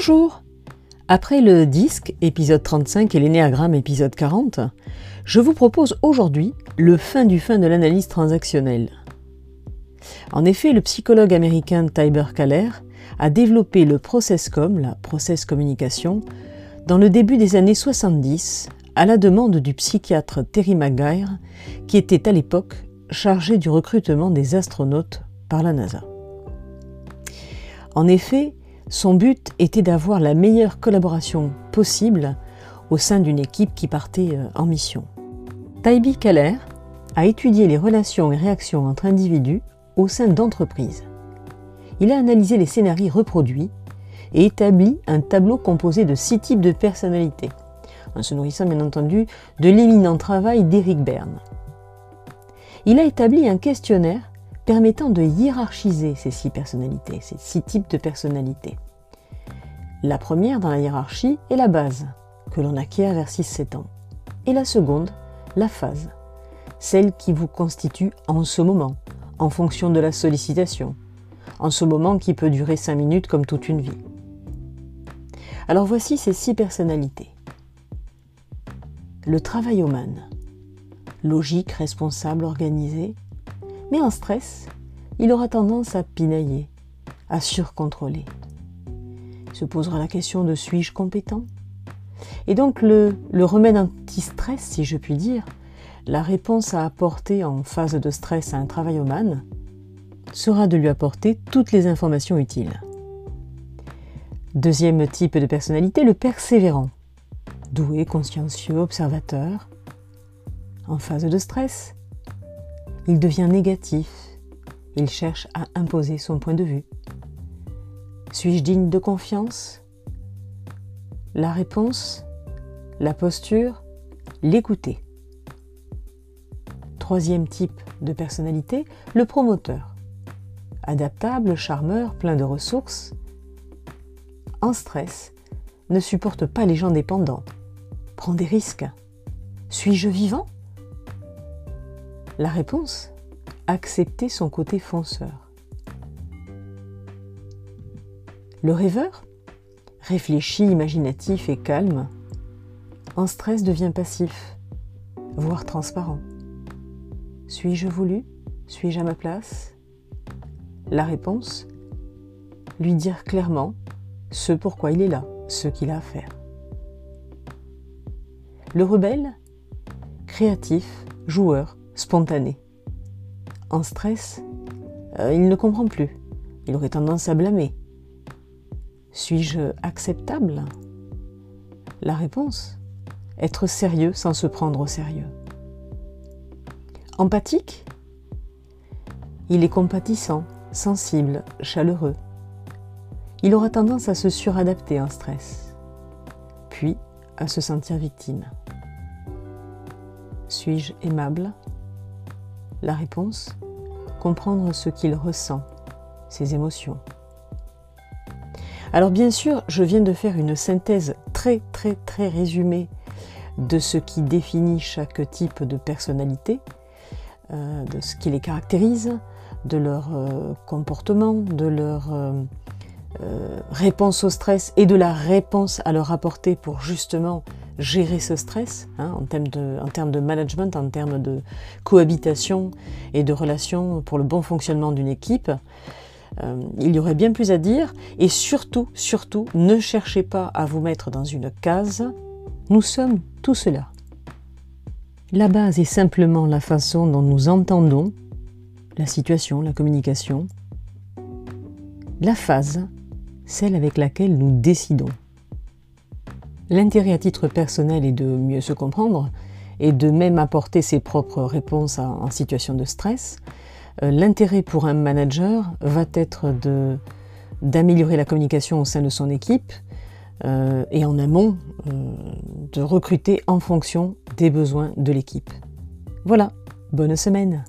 Bonjour Après le disque, épisode 35, et l'énéagramme, épisode 40, je vous propose aujourd'hui le fin du fin de l'analyse transactionnelle. En effet, le psychologue américain Tyber Kaller a développé le ProcessCom, la process communication, dans le début des années 70, à la demande du psychiatre Terry McGuire, qui était à l'époque chargé du recrutement des astronautes par la NASA. En effet, son but était d'avoir la meilleure collaboration possible au sein d'une équipe qui partait euh, en mission. Taibi Keller a étudié les relations et réactions entre individus au sein d'entreprises. Il a analysé les scénarios reproduits et établi un tableau composé de six types de personnalités, en se nourrissant bien entendu de l'éminent travail d'Eric Berne. Il a établi un questionnaire permettant de hiérarchiser ces six personnalités, ces six types de personnalités. La première dans la hiérarchie est la base, que l'on acquiert vers 6-7 ans. Et la seconde, la phase, celle qui vous constitue en ce moment, en fonction de la sollicitation, en ce moment qui peut durer 5 minutes comme toute une vie. Alors voici ces six personnalités. Le travail man, logique, responsable, organisé, mais en stress, il aura tendance à pinailler, à surcontrôler. Il se posera la question de suis-je compétent? Et donc le, remède anti-stress, si je puis dire, la réponse à apporter en phase de stress à un travail man, sera de lui apporter toutes les informations utiles. Deuxième type de personnalité, le persévérant. Doué, consciencieux, observateur. En phase de stress, il devient négatif. Il cherche à imposer son point de vue. Suis-je digne de confiance? La réponse, la posture, l'écouter. Troisième type de personnalité, le promoteur. Adaptable, charmeur, plein de ressources. En stress, ne supporte pas les gens dépendants. Prend des risques. Suis-je vivant? La réponse Accepter son côté fonceur. Le rêveur Réfléchi, imaginatif et calme. En stress devient passif, voire transparent. Suis-je voulu? Suis-je à ma place? La réponse Lui dire clairement ce pourquoi il est là, ce qu'il a à faire. Le rebelle Créatif, joueur, spontané. En stress, euh, il ne comprend plus. Il aurait tendance à blâmer. Suis-je acceptable? La réponse Être sérieux sans se prendre au sérieux. Empathique? Il est compatissant, sensible, chaleureux. Il aura tendance à se suradapter en stress, puis à se sentir victime. Suis-je aimable? La réponse Comprendre ce qu'il ressent, ses émotions. Alors bien sûr, je viens de faire une synthèse très très très résumée de ce qui définit chaque type de personnalité, euh, de ce qui les caractérise, de leur euh, comportement, de leur euh, réponse au stress et de la réponse à leur apporter pour justement gérer ce stress hein, en, termes de, management, en termes de cohabitation et de relations pour le bon fonctionnement d'une équipe. Euh, il y aurait bien plus à dire et surtout, surtout, ne cherchez pas à vous mettre dans une case. Nous sommes tout cela. La base est simplement la façon dont nous entendons la situation, la communication. La phase, celle avec laquelle nous décidons. L'intérêt à titre personnel est de mieux se comprendre et de même apporter ses propres réponses en situation de stress. Euh, l'intérêt pour un manager va être d'améliorer la communication au sein de son équipe euh, et en amont euh, de recruter en fonction des besoins de l'équipe. Voilà, bonne semaine